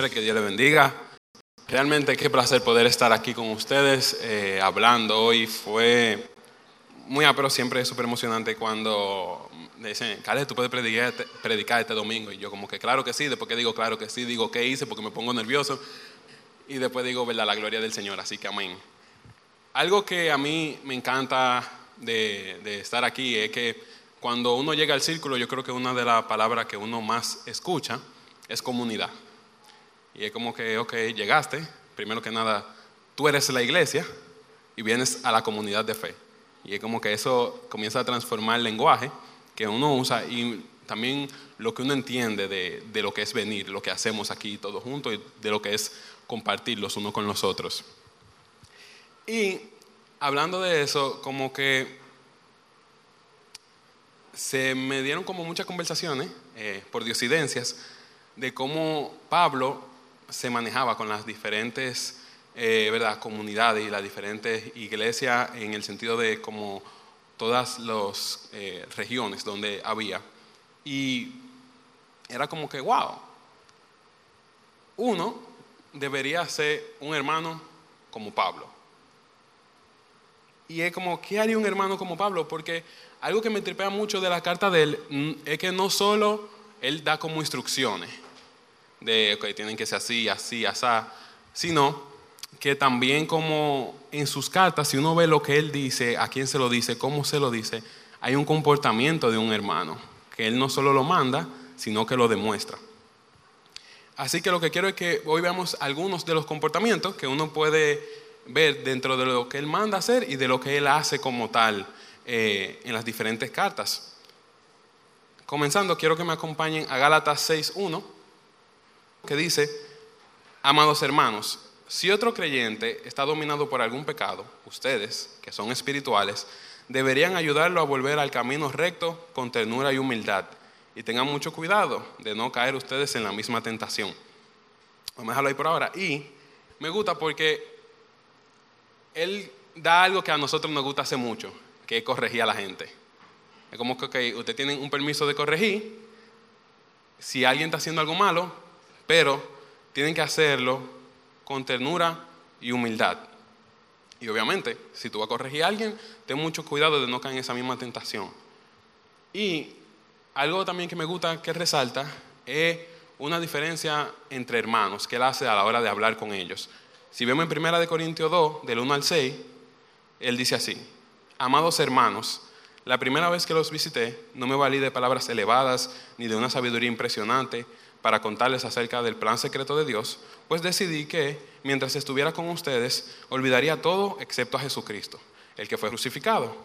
señores, que Dios les bendiga. Realmente qué placer poder estar aquí con ustedes eh, hablando hoy. Fue muy pero siempre es súper emocionante cuando me dicen, Carlos, tú puedes predicar, predicar este domingo. Y yo como que claro que sí, después que digo claro que sí, digo qué hice porque me pongo nervioso. Y después digo, verdad, la gloria del Señor, así que amén. Algo que a mí me encanta de, de estar aquí es que cuando uno llega al círculo, yo creo que una de las palabras que uno más escucha es comunidad. Y es como que, ok, llegaste, primero que nada, tú eres la iglesia y vienes a la comunidad de fe. Y es como que eso comienza a transformar el lenguaje que uno usa y también lo que uno entiende de, de lo que es venir, lo que hacemos aquí todos juntos y de lo que es compartir los unos con los otros. Y hablando de eso, como que se me dieron como muchas conversaciones eh, por diosidencias de cómo Pablo se manejaba con las diferentes eh, ¿verdad? comunidades y las diferentes iglesias en el sentido de como todas las eh, regiones donde había. Y era como que, wow, uno debería ser un hermano como Pablo. Y es como, ¿qué haría un hermano como Pablo? Porque algo que me tripea mucho de la carta de él mm, es que no solo él da como instrucciones de que tienen que ser así, así, así, sino que también como en sus cartas, si uno ve lo que él dice, a quién se lo dice, cómo se lo dice, hay un comportamiento de un hermano, que él no solo lo manda, sino que lo demuestra. Así que lo que quiero es que hoy veamos algunos de los comportamientos que uno puede ver dentro de lo que él manda hacer y de lo que él hace como tal eh, en las diferentes cartas. Comenzando, quiero que me acompañen a Gálatas 6.1, que dice, amados hermanos, si otro creyente está dominado por algún pecado, ustedes, que son espirituales, deberían ayudarlo a volver al camino recto con ternura y humildad. Y tengan mucho cuidado de no caer ustedes en la misma tentación. Vamos a dejarlo ahí por ahora. Y me gusta porque él da algo que a nosotros nos gusta hace mucho, que corregir a la gente. Es como que okay, usted tiene un permiso de corregir si alguien está haciendo algo malo, pero tienen que hacerlo con ternura y humildad. Y obviamente, si tú vas a corregir a alguien, ten mucho cuidado de no caer en esa misma tentación. Y algo también que me gusta que resalta es una diferencia entre hermanos que él hace a la hora de hablar con ellos. Si vemos en 1 Corintios 2, del 1 al 6, él dice así, Amados hermanos, la primera vez que los visité no me valí de palabras elevadas ni de una sabiduría impresionante para contarles acerca del plan secreto de Dios, pues decidí que, mientras estuviera con ustedes, olvidaría todo excepto a Jesucristo, el que fue crucificado.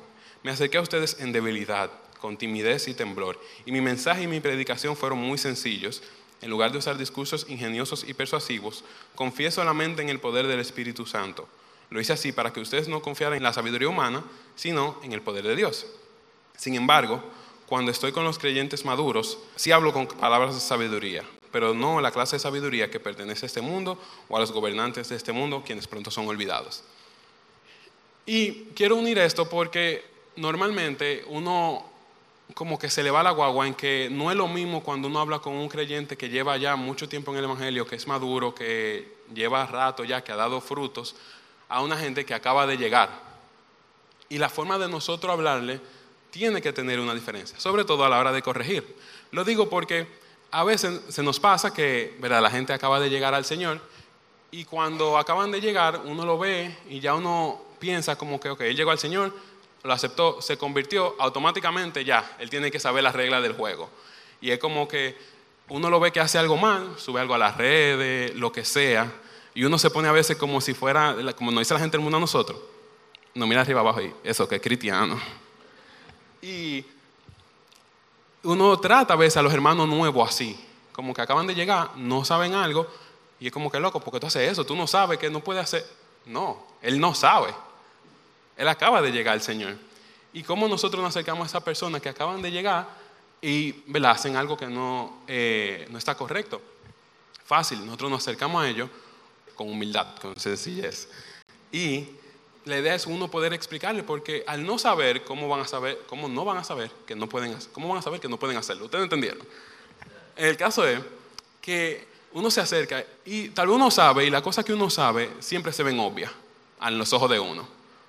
Me acerqué a ustedes en debilidad, con timidez y temblor, y mi mensaje y mi predicación fueron muy sencillos. En lugar de usar discursos ingeniosos y persuasivos, confío solamente en el poder del Espíritu Santo lo hice así para que ustedes no confiaran en la sabiduría humana, sino en el poder de Dios. Sin embargo, cuando estoy con los creyentes maduros, sí hablo con palabras de sabiduría, pero no la clase de sabiduría que pertenece a este mundo o a los gobernantes de este mundo, quienes pronto son olvidados. Y quiero unir esto porque normalmente uno como que se le va la guagua en que no es lo mismo cuando uno habla con un creyente que lleva ya mucho tiempo en el Evangelio, que es maduro, que lleva rato ya, que ha dado frutos, a una gente que acaba de llegar. Y la forma de nosotros hablarle tiene que tener una diferencia, sobre todo a la hora de corregir. Lo digo porque a veces se nos pasa que ¿verdad? la gente acaba de llegar al Señor y cuando acaban de llegar uno lo ve y ya uno piensa como que, ok, él llegó al Señor, lo aceptó, se convirtió, automáticamente ya, él tiene que saber las reglas del juego. Y es como que uno lo ve que hace algo mal, sube algo a las redes, lo que sea, y uno se pone a veces como si fuera, como nos dice la gente del mundo a nosotros. No mira arriba abajo y eso que es cristiano. Y uno trata a veces a los hermanos nuevos así, como que acaban de llegar, no saben algo, y es como que loco, porque tú haces eso, tú no sabes que no puede hacer. No, él no sabe. Él acaba de llegar al Señor. ¿Y cómo nosotros nos acercamos a esas personas que acaban de llegar y hacen algo que no, eh, no está correcto? Fácil, nosotros nos acercamos a ellos con humildad, con sencillez. Y la idea es uno poder explicarle, porque al no saber cómo van a saber, cómo no van a saber que no pueden, cómo van a saber que no pueden hacerlo. Ustedes entendieron. El caso es que uno se acerca y tal vez uno sabe, y la cosa que uno sabe siempre se ven obvias a los ojos de uno.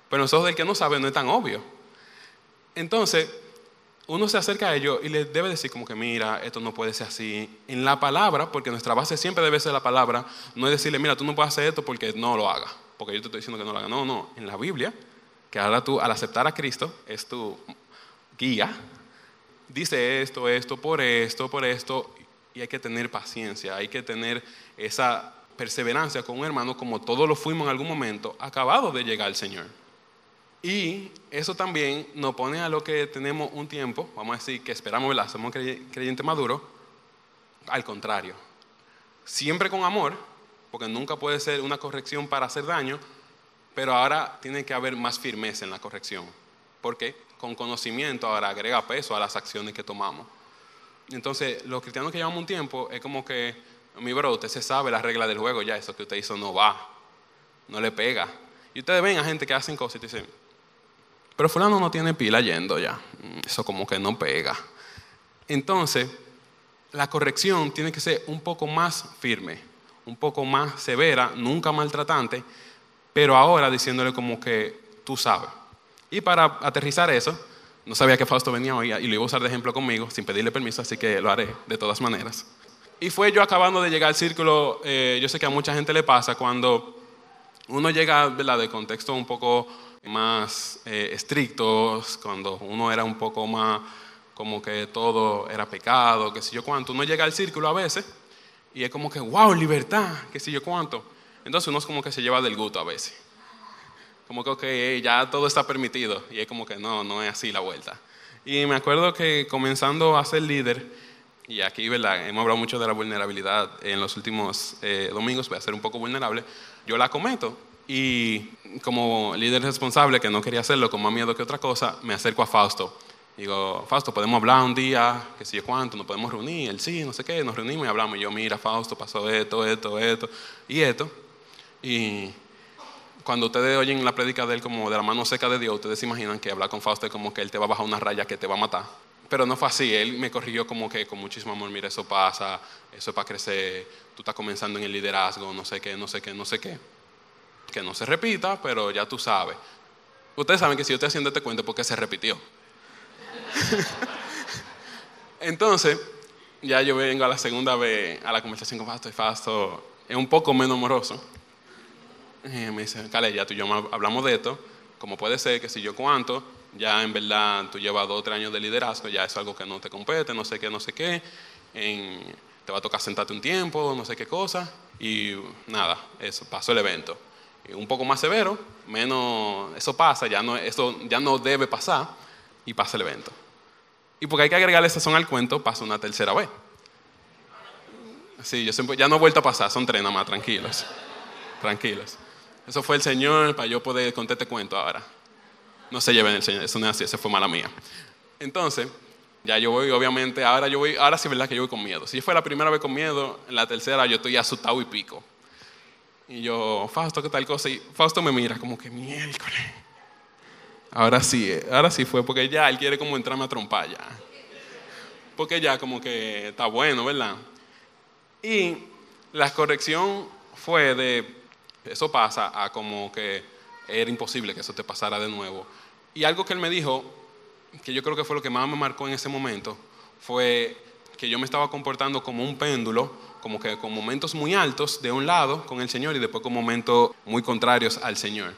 Pero en los ojos del que no sabe no es tan obvio. Entonces, uno se acerca a ellos y le debe decir como que mira, esto no puede ser así. En la palabra, porque nuestra base siempre debe ser la palabra, no es decirle, mira, tú no puedes hacer esto porque no lo hagas, porque yo te estoy diciendo que no lo haga. No, no, en la Biblia, que ahora tú al aceptar a Cristo es tu guía, dice esto, esto, por esto, por esto, y hay que tener paciencia, hay que tener esa perseverancia con un hermano como todos lo fuimos en algún momento, acabado de llegar al Señor. Y eso también nos pone a lo que tenemos un tiempo, vamos a decir que esperamos, ¿verdad? Somos creyentes maduros, al contrario. Siempre con amor, porque nunca puede ser una corrección para hacer daño, pero ahora tiene que haber más firmeza en la corrección. porque Con conocimiento ahora agrega peso a las acciones que tomamos. Entonces, los cristianos que llevamos un tiempo es como que, mi bro, usted se sabe la regla del juego ya, eso que usted hizo no va, no le pega. Y ustedes ven a gente que hacen cosas y dicen, pero fulano no tiene pila yendo ya. Eso como que no pega. Entonces, la corrección tiene que ser un poco más firme, un poco más severa, nunca maltratante, pero ahora diciéndole como que tú sabes. Y para aterrizar eso, no sabía que Fausto venía hoy y lo iba a usar de ejemplo conmigo, sin pedirle permiso, así que lo haré de todas maneras. Y fue yo acabando de llegar al círculo, eh, yo sé que a mucha gente le pasa cuando uno llega de contexto un poco más eh, estrictos, cuando uno era un poco más como que todo era pecado, que sé yo cuánto, uno llega al círculo a veces y es como que, wow, libertad, que sé yo cuánto. Entonces uno es como que se lleva del gusto a veces. Como que, ok, ya todo está permitido. Y es como que no, no es así la vuelta. Y me acuerdo que comenzando a ser líder, y aquí ¿verdad? hemos hablado mucho de la vulnerabilidad en los últimos eh, domingos, voy a ser un poco vulnerable, yo la cometo y como líder responsable, que no quería hacerlo con más miedo que otra cosa, me acerco a Fausto. Digo, Fausto, ¿podemos hablar un día? Que sé yo cuánto, nos podemos reunir. Él sí, no sé qué, nos reunimos y hablamos. Y yo, mira, Fausto, pasó esto, esto, esto y esto. Y cuando ustedes oyen la prédica de él como de la mano seca de Dios, ustedes se imaginan que hablar con Fausto es como que él te va a bajar una raya que te va a matar. Pero no fue así, él me corrigió como que con muchísimo amor, mira, eso pasa, eso es para crecer, tú estás comenzando en el liderazgo, no sé qué, no sé qué, no sé qué que no se repita, pero ya tú sabes. Ustedes saben que si yo estoy haciendo este cuento porque se repitió. Entonces, ya yo vengo a la segunda vez a la conversación con Fasto y Fasto es un poco menos moroso. Y me dice, Cale, ya tú y yo hablamos de esto, como puede ser que si yo cuánto, ya en verdad tú llevas dos o tres años de liderazgo, ya es algo que no te compete, no sé qué, no sé qué, te va a tocar sentarte un tiempo, no sé qué cosa, y nada, eso, pasó el evento. Un poco más severo, menos eso pasa, ya no, eso ya no debe pasar y pasa el evento. Y porque hay que agregarle sazón al cuento, pasa una tercera vez. Sí, yo siempre, ya no he vuelto a pasar, son tres nada más, tranquilos. Tranquilos. Eso fue el Señor para yo poder contar este cuento ahora. No se lleven el Señor, eso no es así, eso fue mala mía. Entonces, ya yo voy, obviamente, ahora yo voy, ahora sí es verdad que yo voy con miedo. Si fue la primera vez con miedo, en la tercera yo estoy asustado y pico. Y yo, Fausto, ¿qué tal cosa? Y Fausto me mira como que miércoles. Ahora sí, ahora sí fue porque ya él quiere como entrarme a trompar ya. Porque ya como que está bueno, ¿verdad? Y la corrección fue de, eso pasa a como que era imposible que eso te pasara de nuevo. Y algo que él me dijo, que yo creo que fue lo que más me marcó en ese momento, fue que yo me estaba comportando como un péndulo como que con momentos muy altos de un lado con el Señor y después con momentos muy contrarios al Señor.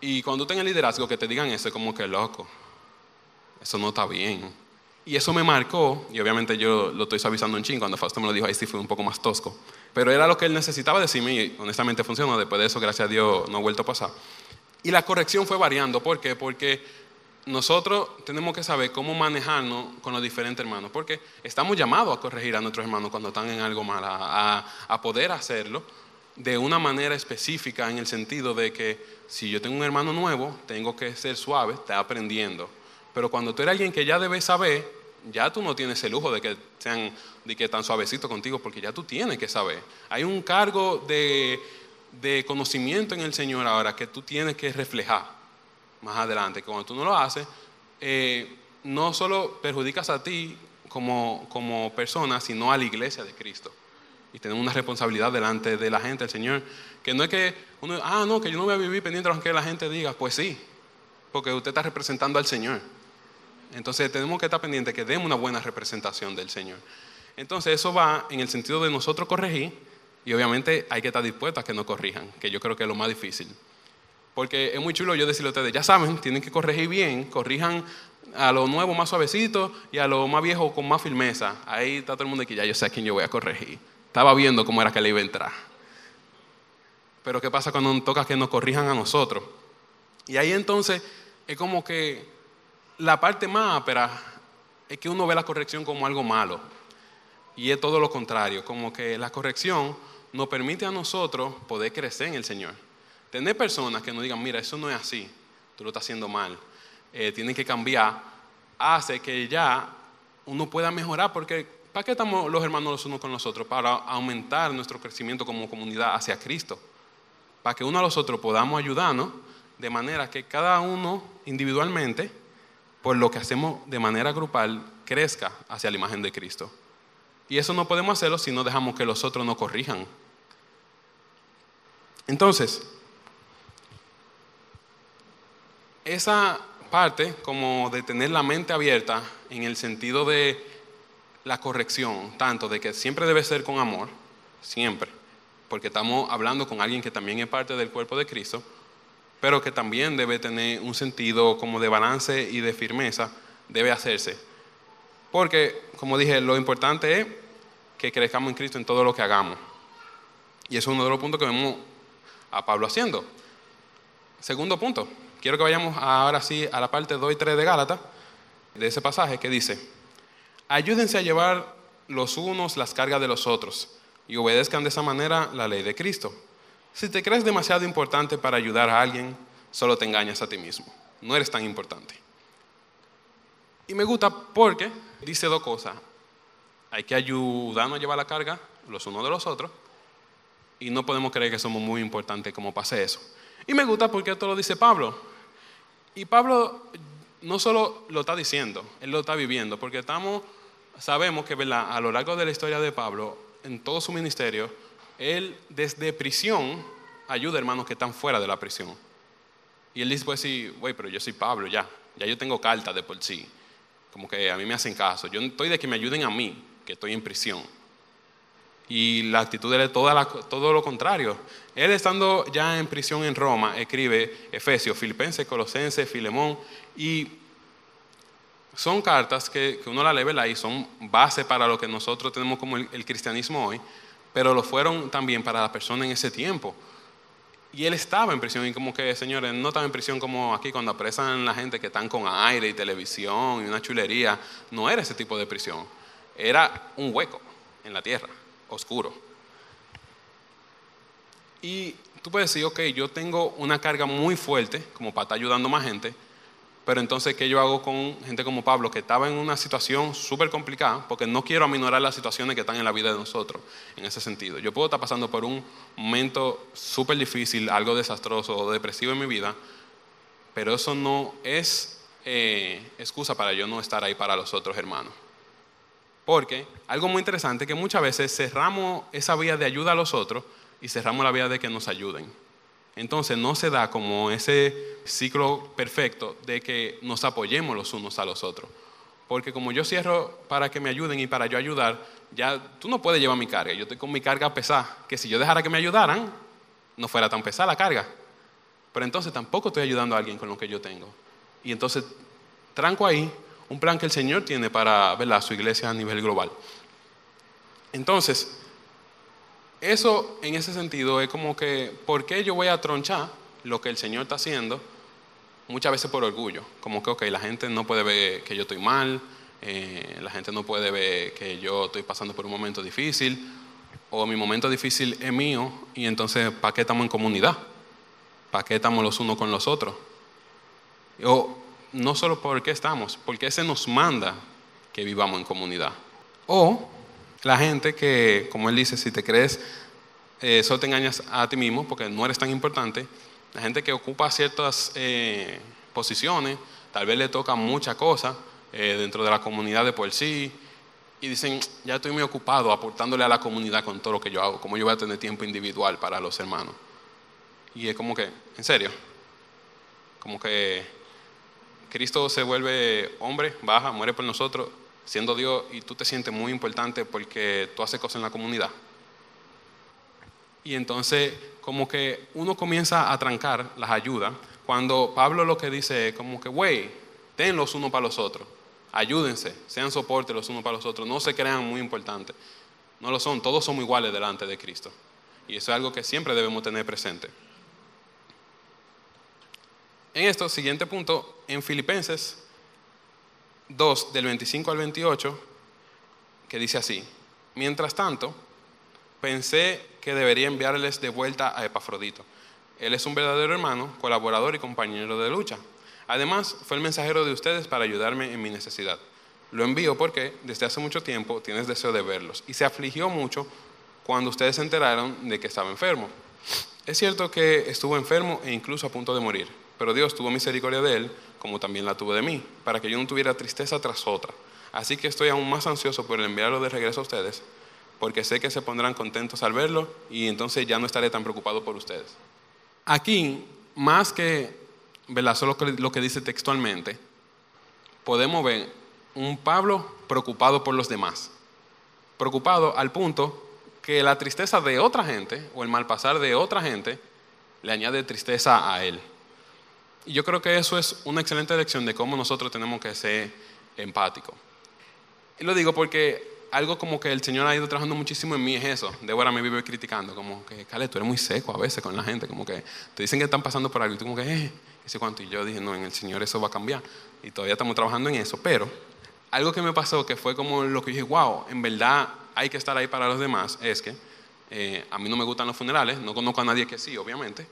Y cuando tú tengas liderazgo que te digan eso, es como que loco, eso no está bien. Y eso me marcó, y obviamente yo lo estoy suavizando un ching, cuando Fausto me lo dijo ahí sí fue un poco más tosco, pero era lo que él necesitaba decirme y honestamente funcionó, después de eso gracias a Dios no ha vuelto a pasar. Y la corrección fue variando, ¿por qué? Porque nosotros tenemos que saber cómo manejarnos con los diferentes hermanos, porque estamos llamados a corregir a nuestros hermanos cuando están en algo mal, a, poder hacerlo de una manera específica en el sentido de que si yo tengo un hermano nuevo, tengo que ser suave, está aprendiendo. Pero cuando tú eres alguien que ya debes saber, ya tú no tienes el lujo de que sean de que tan suavecito contigo, porque ya tú tienes que saber. Hay un cargo de, de conocimiento en el Señor ahora que tú tienes que reflejar más adelante, que cuando tú no lo haces, eh, no solo perjudicas a ti como, como persona, sino a la iglesia de Cristo. Y tenemos una responsabilidad delante de la gente, el Señor, que no es que uno, ah, no, que yo no voy a vivir pendiente de lo que la gente diga, pues sí, porque usted está representando al Señor. Entonces tenemos que estar pendientes que demos una buena representación del Señor. Entonces eso va en el sentido de nosotros corregir y obviamente hay que estar dispuestos a que nos corrijan, que yo creo que es lo más difícil. Porque es muy chulo yo decirle a ustedes, ya saben, tienen que corregir bien, corrijan a lo nuevo más suavecito y a lo más viejo con más firmeza. Ahí está todo el mundo aquí, ya yo sé a quién yo voy a corregir. Estaba viendo cómo era que le iba a entrar. Pero ¿qué pasa cuando nos toca que nos corrijan a nosotros? Y ahí entonces es como que la parte más ápera es que uno ve la corrección como algo malo. Y es todo lo contrario, como que la corrección nos permite a nosotros poder crecer en el Señor. Tener personas que nos digan, mira, eso no es así, tú lo estás haciendo mal, eh, tienen que cambiar, hace que ya uno pueda mejorar, porque ¿para qué estamos los hermanos los unos con los otros? Para aumentar nuestro crecimiento como comunidad hacia Cristo, para que uno a los otros podamos ayudarnos, de manera que cada uno individualmente, por lo que hacemos de manera grupal, crezca hacia la imagen de Cristo. Y eso no podemos hacerlo si no dejamos que los otros nos corrijan. Entonces, esa parte como de tener la mente abierta en el sentido de la corrección, tanto de que siempre debe ser con amor, siempre, porque estamos hablando con alguien que también es parte del cuerpo de Cristo, pero que también debe tener un sentido como de balance y de firmeza, debe hacerse. Porque, como dije, lo importante es que crezcamos en Cristo en todo lo que hagamos. Y eso es uno de los puntos que vemos a Pablo haciendo. Segundo punto, quiero que vayamos ahora sí a la parte 2 y 3 de Gálatas, de ese pasaje que dice, ayúdense a llevar los unos las cargas de los otros y obedezcan de esa manera la ley de Cristo. Si te crees demasiado importante para ayudar a alguien, solo te engañas a ti mismo. No eres tan importante. Y me gusta porque dice dos cosas. Hay que ayudarnos a llevar la carga los unos de los otros y no podemos creer que somos muy importantes como pase eso. Y me gusta porque esto lo dice Pablo. Y Pablo no solo lo está diciendo, él lo está viviendo, porque estamos, sabemos que a lo largo de la historia de Pablo, en todo su ministerio, él desde prisión ayuda a hermanos que están fuera de la prisión. Y él dice, pues sí, güey, pero yo soy Pablo ya, ya yo tengo carta de por sí, como que a mí me hacen caso, yo estoy de que me ayuden a mí, que estoy en prisión. Y la actitud es todo lo contrario. Él estando ya en prisión en Roma, escribe Efesios, Filipenses, Colosenses, Filemón, y son cartas que, uno la lee y son base para lo que nosotros tenemos como el, cristianismo hoy, pero lo fueron también para la persona en ese tiempo. Y él estaba en prisión, y como que, señores, no estaba en prisión como aquí cuando apresan la gente que están con aire y televisión y una chulería. No era ese tipo de prisión. Era un hueco en la tierra oscuro. Y tú puedes decir, ok, yo tengo una carga muy fuerte como para estar ayudando a más gente, pero entonces, ¿qué yo hago con gente como Pablo, que estaba en una situación súper complicada? Porque no quiero aminorar las situaciones que están en la vida de nosotros, en ese sentido. Yo puedo estar pasando por un momento súper difícil, algo desastroso o depresivo en mi vida, pero eso no es eh, excusa para yo no estar ahí para los otros hermanos. Porque algo muy interesante es que muchas veces cerramos esa vía de ayuda a los otros y cerramos la vía de que nos ayuden. Entonces no se da como ese ciclo perfecto de que nos apoyemos los unos a los otros. Porque como yo cierro para que me ayuden y para yo ayudar, ya tú no puedes llevar mi carga. Yo estoy con mi carga pesada, que si yo dejara que me ayudaran, no fuera tan pesada la carga. Pero entonces tampoco estoy ayudando a alguien con lo que yo tengo. Y entonces tranco ahí un plan que el Señor tiene para ¿verdad? su iglesia a nivel global. Entonces, eso en ese sentido es como que, ¿por qué yo voy a tronchar lo que el Señor está haciendo? Muchas veces por orgullo, como que, ok, la gente no puede ver que yo estoy mal, eh, la gente no puede ver que yo estoy pasando por un momento difícil, o mi momento difícil es mío, y entonces, ¿para qué estamos en comunidad? ¿Para qué estamos los unos con los otros? O no solo porque estamos, porque ese nos manda que vivamos en comunidad. O la gente que, como él dice, si te crees, eh, solo te engañas a ti mismo porque no eres tan importante. La gente que ocupa ciertas eh, posiciones, tal vez le toca mucha cosa eh, dentro de la comunidad de por sí, y dicen, ya estoy muy ocupado aportándole a la comunidad con todo lo que yo hago, como yo voy a tener tiempo individual para los hermanos. Y es como que, en serio, como que Cristo se vuelve hombre, baja, muere por nosotros, siendo Dios, y tú te sientes muy importante porque tú haces cosas en la comunidad. Y entonces, como que uno comienza a trancar las ayudas, cuando Pablo lo que dice es como que, güey, den los unos para los otros, ayúdense, sean soporte los unos para los otros, no se crean muy importantes. No lo son, todos somos iguales delante de Cristo. Y eso es algo que siempre debemos tener presente. En esto, siguiente punto, en Filipenses 2, del 25 al 28, que dice así, mientras tanto, pensé que debería enviarles de vuelta a Epafrodito. Él es un verdadero hermano, colaborador y compañero de lucha. Además, fue el mensajero de ustedes para ayudarme en mi necesidad. Lo envío porque desde hace mucho tiempo tienes deseo de verlos y se afligió mucho cuando ustedes se enteraron de que estaba enfermo. Es cierto que estuvo enfermo e incluso a punto de morir pero Dios tuvo misericordia de él, como también la tuvo de mí, para que yo no tuviera tristeza tras otra. Así que estoy aún más ansioso por enviarlo de regreso a ustedes, porque sé que se pondrán contentos al verlo y entonces ya no estaré tan preocupado por ustedes. Aquí, más que ¿verdad? solo lo que dice textualmente, podemos ver un Pablo preocupado por los demás. Preocupado al punto que la tristeza de otra gente o el malpasar de otra gente le añade tristeza a él. Y yo creo que eso es una excelente lección de cómo nosotros tenemos que ser empáticos. Y lo digo porque algo como que el Señor ha ido trabajando muchísimo en mí es eso. Débora me vive criticando, como que, Cale, tú eres muy seco a veces con la gente, como que te dicen que están pasando por algo y tú como que, eh, sé cuánto. Y yo dije, no, en el Señor eso va a cambiar. Y todavía estamos trabajando en eso. Pero algo que me pasó que fue como lo que dije, wow, en verdad hay que estar ahí para los demás, es que eh, a mí no me gustan los funerales, no conozco a nadie que sí, obviamente,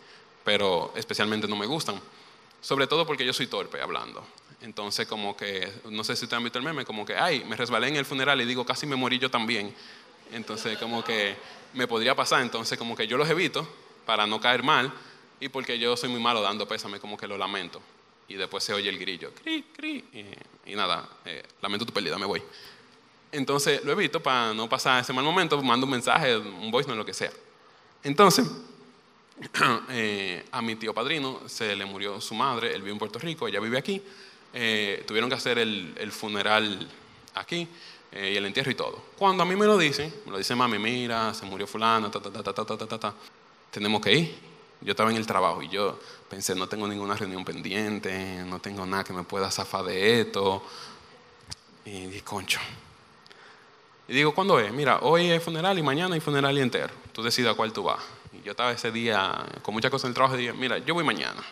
pero especialmente no me gustan. Sobre todo porque yo soy torpe hablando. Entonces, como que, no sé si ustedes han visto el meme, como que, ay, me resbalé en el funeral y digo, casi me morí yo también. Entonces, como que me podría pasar. Entonces, como que yo los evito para no caer mal y porque yo soy muy malo dando pésame, como que lo lamento. Y después se oye el grillo, cri, cri, y, nada, eh, lamento tu pérdida, me voy. Entonces, lo evito para no pasar ese mal momento, mando un mensaje, un voice, no lo que sea. Entonces, Eh, a mi tío padrino se le murió su madre, él vive en Puerto Rico, ella vive aquí. Eh, tuvieron que hacer el, funeral aquí eh, y el entierro y todo. Cuando a mí me lo dicen, me lo dice mami, mira, se murió fulano, ta, ta, ta, ta, ta, ta, ta, tenemos que ir. Yo estaba en el trabajo y yo pensé, no tengo ninguna reunión pendiente, no tengo nada que me pueda zafar de esto. Y dije, concho. Y digo, ¿cuándo es? Mira, hoy es funeral y mañana hay funeral y entero. Tú decidas cuál tú vas yo estaba ese día con muchas cosas en el trabajo y dije, mira, yo voy mañana.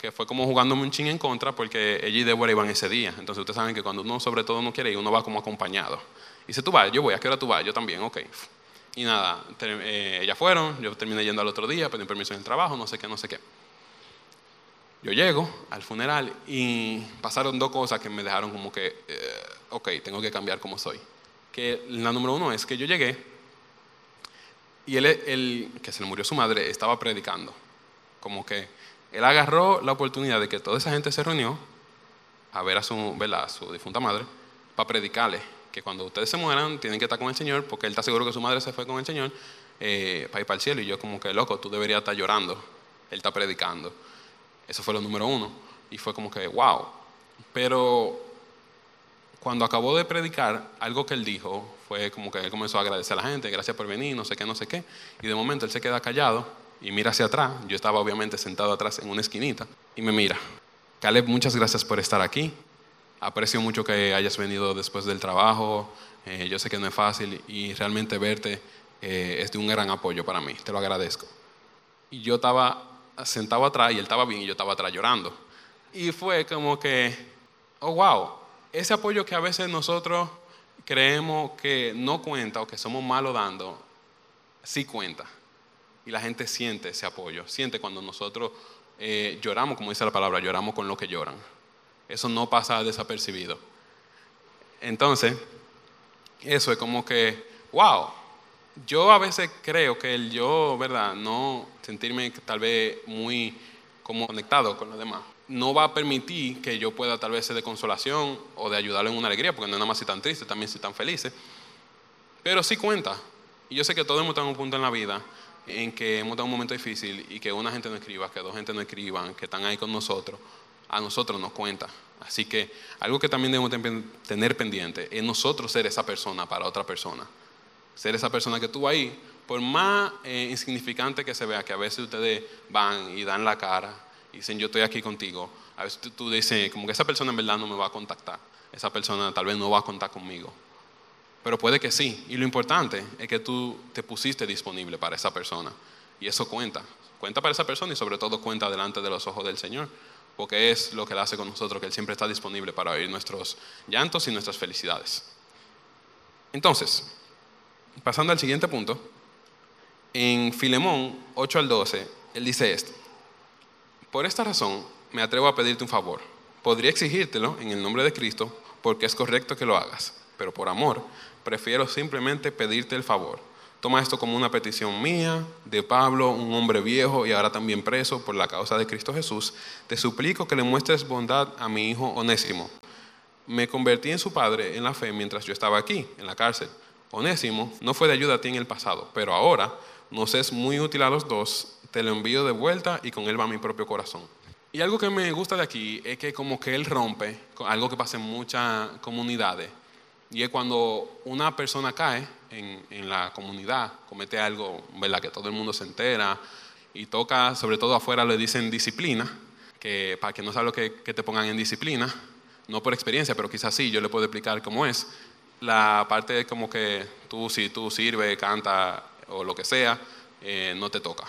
Que fue como jugándome un ching en contra porque ella y Débora iban ese día. Entonces ustedes saben que cuando uno sobre todo no quiere ir, uno va como acompañado. Y dice, tú vas, yo voy, ¿a qué hora tú vas? Yo también, ok. Y nada, eh, ellas fueron, yo terminé yendo al otro día, pedí permiso en el trabajo, no sé qué, no sé qué. Yo llego al funeral y pasaron dos cosas que me dejaron como que, eh, ok, tengo que cambiar como soy. Que la número uno es que yo llegué y él, el que se le murió su madre, estaba predicando. Como que él agarró la oportunidad de que toda esa gente se reunió a ver a su, su difunta madre para predicarle que cuando ustedes se mueran tienen que estar con el Señor porque él está seguro que su madre se fue con el Señor eh, para ir para el cielo. Y yo como que, loco, tú deberías estar llorando. Él está predicando. Eso fue lo número uno. Y fue como que, wow. Pero cuando acabó de predicar, algo que él dijo fue como que él comenzó a agradecer a la gente, gracias por venir, no sé qué, no sé qué. Y de momento él se queda callado y mira hacia atrás. Yo estaba obviamente sentado atrás en una esquinita y me mira. Caleb, muchas gracias por estar aquí. Aprecio mucho que hayas venido después del trabajo. Eh, yo sé que no es fácil y realmente verte eh, es de un gran apoyo para mí. Te lo agradezco. Y yo estaba sentado atrás y él estaba bien y yo estaba atrás llorando. Y fue como que, oh, wow, ese apoyo que a veces nosotros creemos que no cuenta o que somos malos dando, sí cuenta. Y la gente siente ese apoyo, siente cuando nosotros eh, lloramos, como dice la palabra, lloramos con lo que lloran. Eso no pasa desapercibido. Entonces, eso es como que, wow, yo a veces creo que el yo, ¿verdad? No sentirme tal vez muy como conectado con los demás no va a permitir que yo pueda tal vez ser de consolación o de ayudarlo en una alegría, porque no es nada más si tan triste, también si tan felices. Pero sí cuenta. Y yo sé que todos hemos estado en un punto en la vida en que hemos estado en un momento difícil y que una gente no escriba, que dos gente no escriban, que están ahí con nosotros, a nosotros nos cuenta. Así que algo que también debemos tener pendiente es nosotros ser esa persona para otra persona. Ser esa persona que tú ahí, por más eh, insignificante que se vea, que a veces ustedes van y dan la cara y dicen yo estoy aquí contigo, a veces tú, dices como que esa persona en verdad no me va a contactar, esa persona tal vez no va a contar conmigo, pero puede que sí. Y lo importante es que tú te pusiste disponible para esa persona. Y eso cuenta. Cuenta para esa persona y sobre todo cuenta delante de los ojos del Señor. Porque es lo que Él hace con nosotros, que Él siempre está disponible para oír nuestros llantos y nuestras felicidades. Entonces, pasando al siguiente punto, en Filemón 8 al 12, Él dice esto. Por esta razón, me atrevo a pedirte un favor. Podría exigírtelo en el nombre de Cristo porque es correcto que lo hagas, pero por amor prefiero simplemente pedirte el favor. Toma esto como una petición mía, de Pablo, un hombre viejo y ahora también preso por la causa de Cristo Jesús. Te suplico que le muestres bondad a mi hijo Onésimo. Me convertí en su padre en la fe mientras yo estaba aquí, en la cárcel. Onésimo no fue de ayuda a ti en el pasado, pero ahora nos es muy útil a los dos. Te lo envío de vuelta y con él va mi propio corazón. Y algo que me gusta de aquí es que como que él rompe, algo que pasa en muchas comunidades, y es cuando una persona cae en, la comunidad, comete algo, ¿verdad? Que todo el mundo se entera y toca, sobre todo afuera le dicen disciplina, que para que no sabe lo que, te pongan en disciplina, no por experiencia, pero quizás sí, yo le puedo explicar cómo es. La parte como que tú, si tú sirves, canta o lo que sea, eh, no te toca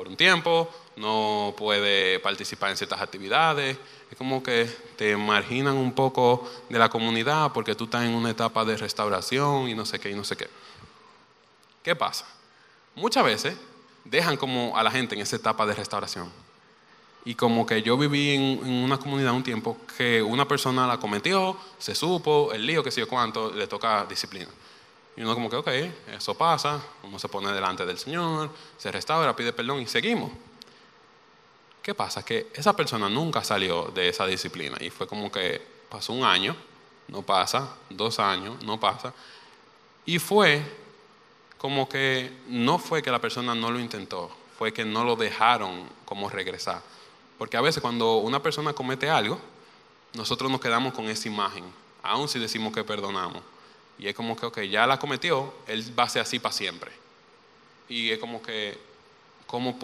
por un tiempo, no puede participar en ciertas actividades, es como que te marginan un poco de la comunidad porque tú estás en una etapa de restauración y no sé qué y no sé qué. ¿Qué pasa? Muchas veces dejan como a la gente en esa etapa de restauración. Y como que yo viví en, una comunidad un tiempo que una persona la cometió, se supo, el lío, que sé yo cuánto, le toca disciplina. Y uno como que, ok, eso pasa, uno se pone delante del Señor, se restaura, pide perdón y seguimos. ¿Qué pasa? Que esa persona nunca salió de esa disciplina y fue como que pasó un año, no pasa, dos años, no pasa. Y fue como que no fue que la persona no lo intentó, fue que no lo dejaron como regresar. Porque a veces cuando una persona comete algo, nosotros nos quedamos con esa imagen, aun si decimos que perdonamos. Y es como que, ok, ya la cometió, él va a ser así para siempre. Y es como que, ¿cómo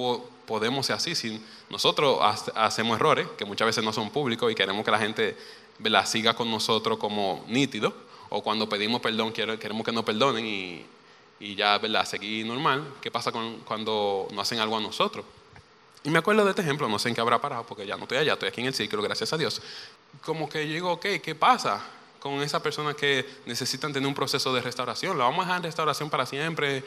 podemos ser así? Si nosotros hacemos errores, que muchas veces no son públicos y queremos que la gente la siga con nosotros como nítido, o cuando pedimos perdón queremos que nos perdonen y, y ya ¿verdad? seguir normal, ¿qué pasa con, cuando no hacen algo a nosotros? Y me acuerdo de este ejemplo, no sé en qué habrá parado, porque ya no estoy allá, estoy aquí en el círculo, gracias a Dios. Como que yo digo, ok, ¿qué pasa? Con esas personas que necesitan tener un proceso de restauración. ¿Lo vamos a dejar en restauración para siempre?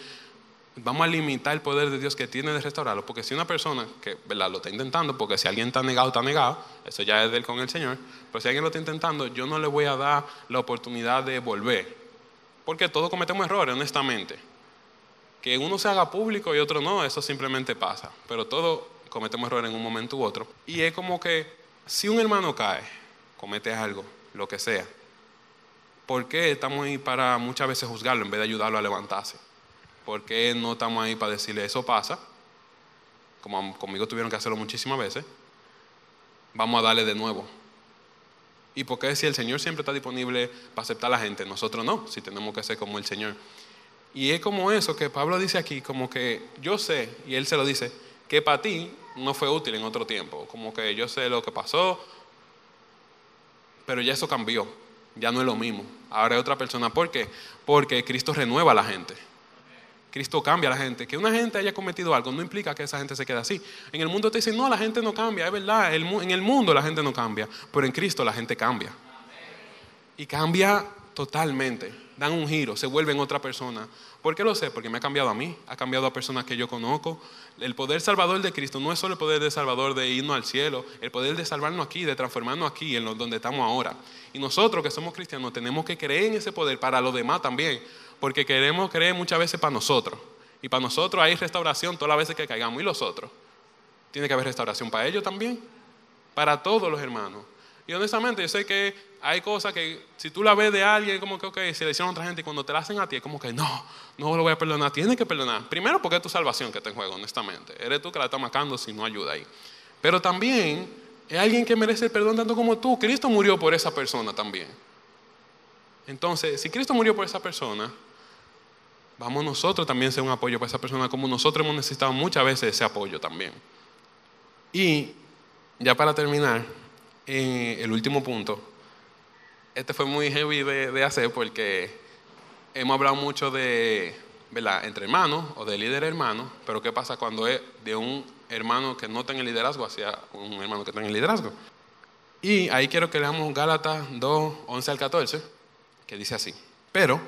Vamos a limitar el poder de Dios que tiene de restaurarlo. Porque si una persona que ¿verdad? lo está intentando, porque si alguien está negado, está negado, eso ya es de él con el Señor. Pero si alguien lo está intentando, yo no le voy a dar la oportunidad de volver. Porque todos cometemos errores, honestamente. Que uno se haga público y otro no, eso simplemente pasa. Pero todos cometemos errores en un momento u otro. Y es como que si un hermano cae, comete algo, lo que sea, ¿Por qué estamos ahí para muchas veces juzgarlo en vez de ayudarlo a levantarse? ¿Por qué no estamos ahí para decirle eso pasa? Como conmigo tuvieron que hacerlo muchísimas veces. Vamos a darle de nuevo. ¿Y por qué si el Señor siempre está disponible para aceptar a la gente, nosotros no? Si tenemos que ser como el Señor. Y es como eso que Pablo dice aquí, como que yo sé, y él se lo dice, que para ti no fue útil en otro tiempo. Como que yo sé lo que pasó, pero ya eso cambió ya no es lo mismo. Ahora es otra persona. ¿Por qué? Porque Cristo renueva a la gente. Cristo cambia a la gente. Que una gente haya cometido algo no implica que esa gente se quede así. En el mundo te dicen, no, la gente no cambia. Es verdad, en el mundo la gente no cambia. Pero en Cristo la gente cambia. Y cambia totalmente. Dan un giro, se vuelven otra persona. ¿Por qué lo sé? Porque me ha cambiado a mí, ha cambiado a personas que yo conozco. El poder salvador de Cristo no es solo el poder de salvador de irnos al cielo, el poder de salvarnos aquí, de transformarnos aquí, en donde estamos ahora. Y nosotros que somos cristianos tenemos que creer en ese poder para los demás también, porque queremos creer muchas veces para nosotros. Y para nosotros hay restauración todas las veces que caigamos. ¿Y los otros? Tiene que haber restauración para ellos también. para todos los hermanos. Y honestamente, yo sé que hay cosas que si tú la ves de alguien, como que, ok, se le hicieron a otra gente y cuando te la hacen a ti, es como que no, no lo voy a perdonar. Tienes que perdonar. Primero porque es tu salvación que está en juego, honestamente. Eres tú que la estás marcando si no ayuda ahí. Pero también es alguien que merece el perdón tanto como tú. Cristo murió por esa persona también. Entonces, si Cristo murió por esa persona, vamos nosotros también a ser un apoyo para esa persona, como nosotros hemos necesitado muchas veces ese apoyo también. Y ya para terminar, eh, el último punto, este fue muy heavy de, hacer porque hemos hablado mucho de, ¿verdad?, entre hermanos o de líder hermano, pero ¿qué pasa cuando es de un hermano que no tenga liderazgo hacia un hermano que tenga liderazgo? Y ahí quiero que leamos Gálatas 2, 11 al 14, que dice así, pero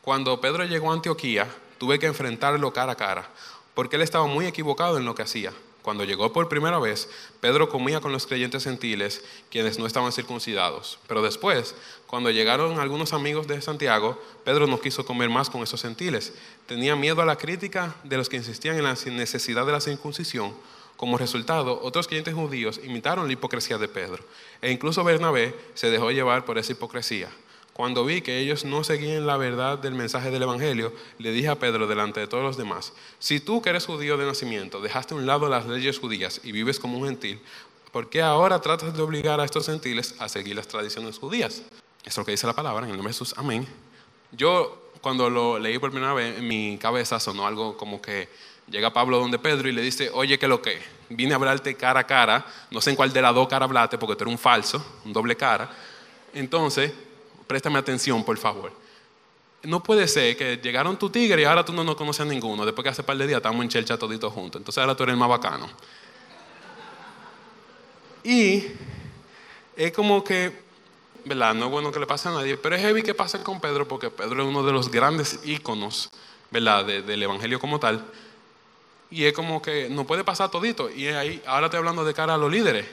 cuando Pedro llegó a Antioquía, tuve que enfrentarlo cara a cara, porque él estaba muy equivocado en lo que hacía. Cuando llegó por primera vez, Pedro comía con los creyentes gentiles, quienes no estaban circuncidados. Pero después, cuando llegaron algunos amigos de Santiago, Pedro no quiso comer más con esos gentiles. Tenía miedo a la crítica de los que insistían en la necesidad de la circuncisión. Como resultado, otros creyentes judíos imitaron la hipocresía de Pedro, e incluso Bernabé se dejó llevar por esa hipocresía. Cuando vi que ellos no seguían la verdad del mensaje del Evangelio, le dije a Pedro delante de todos los demás, si tú que eres judío de nacimiento dejaste a un lado las leyes judías y vives como un gentil, ¿por qué ahora tratas de obligar a estos gentiles a seguir las tradiciones judías? Eso es lo que dice la palabra, en el nombre de Jesús, amén. Yo cuando lo leí por primera vez, en mi cabeza sonó algo como que llega Pablo donde Pedro y le dice, oye, ¿qué lo que? Vine a hablarte cara a cara, no sé en cuál de las dos caras hablaste porque tú eres un falso, un doble cara. Entonces, préstame atención, por favor. No puede ser que llegaron tu tigre y ahora tú no nos conoces a ninguno. Después que hace par de días estamos en chelcha toditos juntos. Entonces ahora tú eres el más bacano. Y es como que, ¿verdad? No es bueno que le pase a nadie, pero es heavy que pase con Pedro porque Pedro es uno de los grandes íconos, ¿verdad? del Evangelio como tal. Y es como que no puede pasar todito. Y ahí, ahora estoy hablando de cara a los líderes.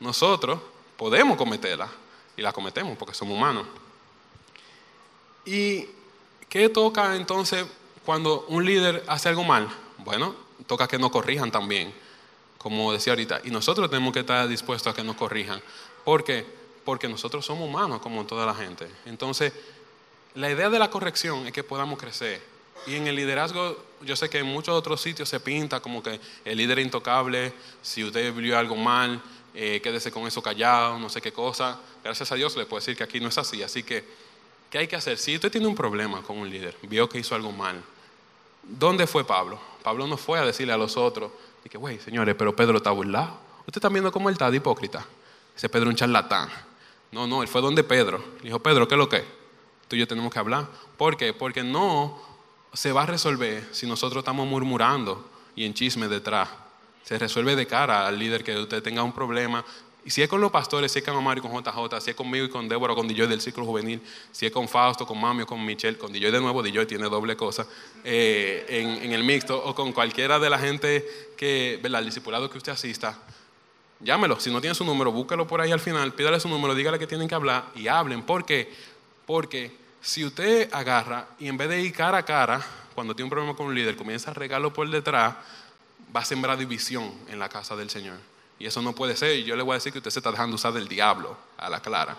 Nosotros podemos cometerla y la cometemos porque somos humanos. ¿Y qué toca entonces cuando un líder hace algo mal? Bueno, toca que nos corrijan también, como decía ahorita. Y nosotros tenemos que estar dispuestos a que nos corrijan. ¿Por qué? Porque nosotros somos humanos como toda la gente. Entonces, la idea de la corrección es que podamos crecer. Y en el liderazgo, yo sé que en muchos otros sitios se pinta como que el líder es intocable, si usted vio algo mal, eh, quédese con eso callado, no sé qué cosa. Gracias a Dios le puedo decir que aquí no es así. Así que, ¿qué hay que hacer? Si usted tiene un problema con un líder, vio que hizo algo mal, ¿dónde fue Pablo? Pablo no fue a decirle a los otros, y que, güey, señores, pero Pedro está burlado. Usted está viendo cómo él está de hipócrita. Ese Pedro un charlatán. No, no, él fue donde Pedro. Le dijo, Pedro, ¿qué es lo que? Tú y yo tenemos que hablar. ¿Por qué? Porque no se va a resolver si nosotros estamos murmurando y en chisme detrás. Se resuelve de cara al líder que usted tenga un problema. Y si es con los pastores, si es con Omar y con JJ, si es conmigo y con Débora, con DJ del ciclo juvenil, si es con Fausto, con Mami o con Michelle, con DJ de nuevo, DJ tiene doble cosa, eh, en, el mixto, o con cualquiera de la gente que, ¿verdad? El discipulado que usted asista, llámelo. Si no tiene su número, búsquelo por ahí al final, pídale su número, dígale que tienen que hablar y hablen. ¿Por qué? Porque si usted agarra y en vez de ir cara a cara, cuando tiene un problema con un líder, comienza a regarlo por detrás, va a sembrar división en la casa del Señor. Y eso no puede ser. Y yo le voy a decir que usted se está dejando usar del diablo a la clara.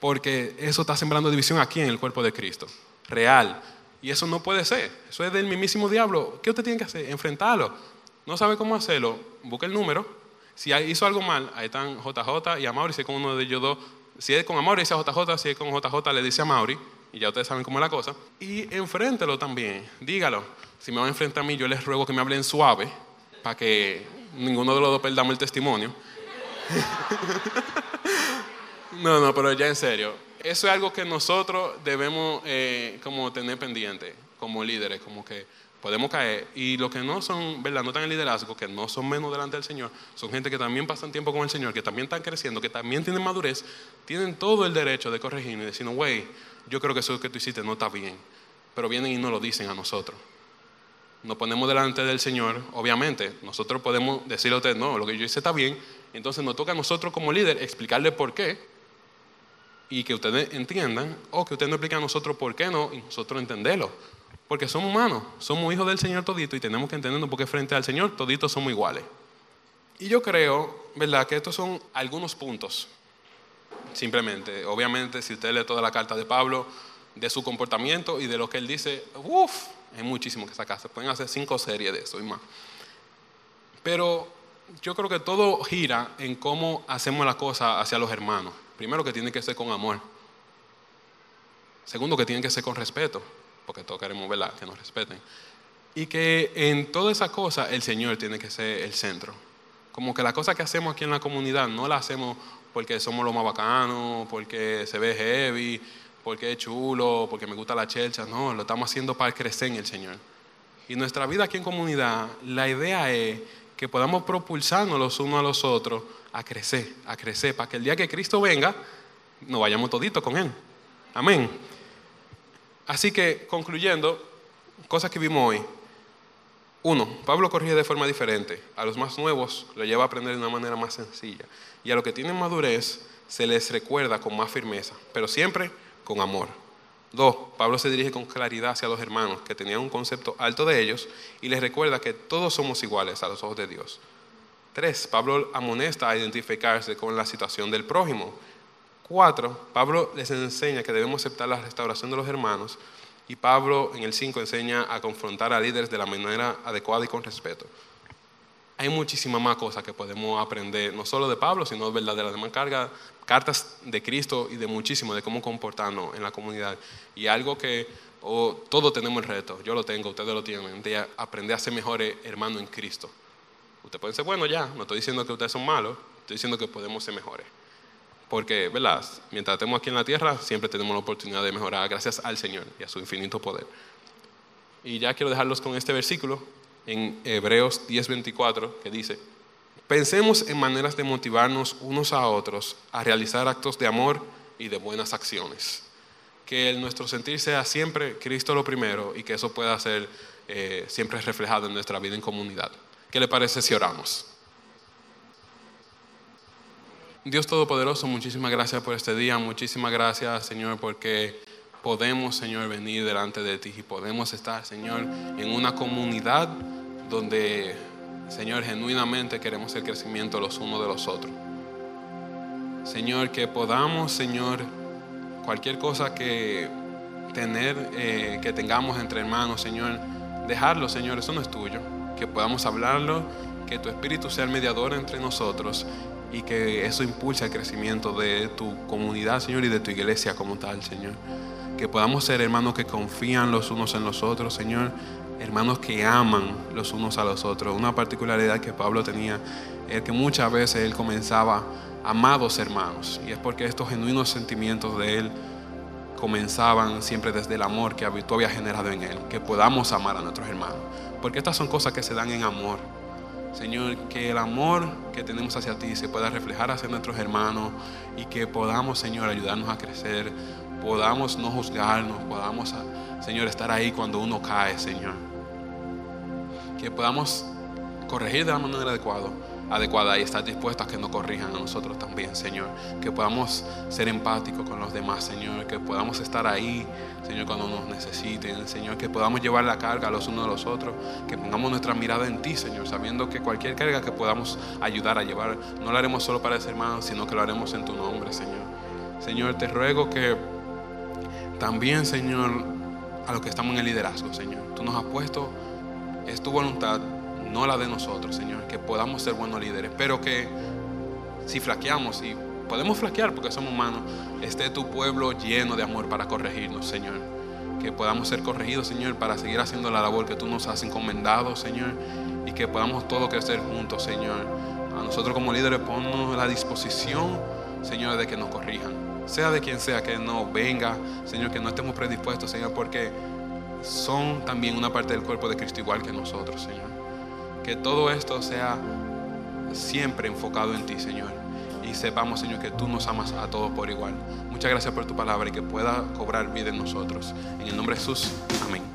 Porque eso está sembrando división aquí en el cuerpo de Cristo. Real. Y eso no puede ser. Eso es del mismísimo diablo. ¿Qué usted tiene que hacer? Enfrentarlo. No sabe cómo hacerlo. Busque el número. Si hizo algo mal, ahí están JJ y Amaury. Si es con uno de ellos dos. Si es con Amaury, dice a JJ. Si es con JJ, le dice a Amaury. Y ya ustedes saben cómo es la cosa. Y enfréntelo también. Dígalo. Si me va a enfrentar a mí, yo les ruego que me hablen suave para que ninguno de los dos perdamos el testimonio. no, no, pero ya en serio. Eso es algo que nosotros debemos eh, como tener pendiente como líderes, como que podemos caer. Y los que no son, ¿verdad? No están en liderazgo, que no son menos delante del Señor, son gente que también pasan tiempo con el Señor, que también están creciendo, que también tienen madurez, tienen todo el derecho de corregir y decir, güey, yo creo que eso que tú hiciste no está bien. Pero vienen y nos lo dicen a nosotros nos ponemos delante del Señor, obviamente, nosotros podemos decirle a usted, no, lo que yo hice está bien, entonces nos toca a nosotros como líder explicarle por qué y que ustedes entiendan, o que usted nos explique a nosotros por qué no y nosotros entenderlo. Porque somos humanos, somos hijos del Señor todito y tenemos que entendernos porque frente al Señor toditos somos iguales. Y yo creo, ¿verdad?, que estos son algunos puntos, simplemente. Obviamente, si usted lee toda la carta de Pablo, de su comportamiento y de lo que él dice, uff, hay muchísimo que sacar. Se pueden hacer cinco series de eso y más. Pero yo creo que todo gira en cómo hacemos la cosa hacia los hermanos. Primero que tiene que ser con amor. Segundo que tiene que ser con respeto, porque todos queremos ¿verdad? que nos respeten. Y que en toda esa cosa el Señor tiene que ser el centro. Como que la cosa que hacemos aquí en la comunidad no la hacemos porque somos los más bacanos, porque se ve heavy, porque es chulo, porque me gusta la chelcha. No, lo estamos haciendo para crecer en el Señor. Y nuestra vida aquí en comunidad, la idea es que podamos propulsarnos los unos a los otros a crecer, a crecer, para que el día que Cristo venga, nos vayamos toditos con Él. Amén. Así que, concluyendo, cosas que vimos hoy. Uno, Pablo corrige de forma diferente. A los más nuevos lo lleva a aprender de una manera más sencilla. Y a los que tienen madurez se les recuerda con más firmeza, pero siempre con amor. Dos, Pablo se dirige con claridad hacia los hermanos que tenían un concepto alto de ellos y les recuerda que todos somos iguales a los ojos de Dios. Tres, Pablo amonesta a identificarse con la situación del prójimo. Cuatro, Pablo les enseña que debemos aceptar la restauración de los hermanos y Pablo en el 5 enseña a confrontar a líderes de la manera adecuada y con respeto. Hay muchísimas más cosas que podemos aprender, no solo de Pablo, sino de las demás cargas, cartas de Cristo y de muchísimo, de cómo comportarnos en la comunidad. Y algo que todos tenemos el reto, yo lo tengo, ustedes lo tienen, de aprender a ser mejores hermanos en Cristo. Usted puede ser bueno ya, no estoy diciendo que ustedes son malos, estoy diciendo que podemos ser mejores. Porque, ¿verdad? Mientras estemos aquí en la tierra, siempre tenemos la oportunidad de mejorar gracias al Señor y a su infinito poder. Y ya quiero dejarlos con este versículo en Hebreos 10:24 que dice, pensemos en maneras de motivarnos unos a otros a realizar actos de amor y de buenas acciones. Que el nuestro sentir sea siempre Cristo lo primero y que eso pueda ser eh, siempre reflejado en nuestra vida en comunidad. ¿Qué le parece si oramos? Dios Todopoderoso, muchísimas gracias por este día, muchísimas gracias Señor porque podemos Señor venir delante de ti y podemos estar Señor en una comunidad donde Señor genuinamente queremos el crecimiento los unos de los otros. Señor, que podamos Señor cualquier cosa que tener, eh, que tengamos entre hermanos Señor, dejarlo Señor, eso no es tuyo, que podamos hablarlo, que tu Espíritu sea el mediador entre nosotros y que eso impulse el crecimiento de tu comunidad, Señor, y de tu iglesia como tal, Señor. Que podamos ser hermanos que confían los unos en los otros, Señor, hermanos que aman los unos a los otros. Una particularidad que Pablo tenía es que muchas veces él comenzaba, amados hermanos, y es porque estos genuinos sentimientos de él comenzaban siempre desde el amor que tú habías generado en él, que podamos amar a nuestros hermanos, porque estas son cosas que se dan en amor. Señor, que el amor que tenemos hacia ti se pueda reflejar hacia nuestros hermanos y que podamos, Señor, ayudarnos a crecer, podamos no juzgarnos, podamos, Señor, estar ahí cuando uno cae, Señor. Que podamos corregir de la manera adecuada adecuada y estar dispuestos a que nos corrijan a nosotros también, Señor. Que podamos ser empáticos con los demás, Señor. Que podamos estar ahí, Señor, cuando nos necesiten, Señor. Que podamos llevar la carga a los unos a los otros. Que pongamos nuestra mirada en ti, Señor, sabiendo que cualquier carga que podamos ayudar a llevar, no lo haremos solo para ese hermano, sino que lo haremos en tu nombre, Señor. Señor, te ruego que también, Señor, a los que estamos en el liderazgo, Señor, tú nos has puesto, es tu voluntad no la de nosotros, Señor, que podamos ser buenos líderes, pero que si flaqueamos, y podemos flaquear porque somos humanos, esté tu pueblo lleno de amor para corregirnos, Señor. Que podamos ser corregidos, Señor, para seguir haciendo la labor que tú nos has encomendado, Señor, y que podamos todos crecer juntos, Señor. A nosotros como líderes ponnos la disposición, Señor, de que nos corrijan. Sea de quien sea que no venga, Señor, que no estemos predispuestos, Señor, porque son también una parte del cuerpo de Cristo igual que nosotros, Señor. Que todo esto sea siempre enfocado en ti, Señor. Y sepamos, Señor, que tú nos amas a todos por igual. Muchas gracias por tu palabra y que pueda cobrar vida en nosotros. En el nombre de Jesús, amén.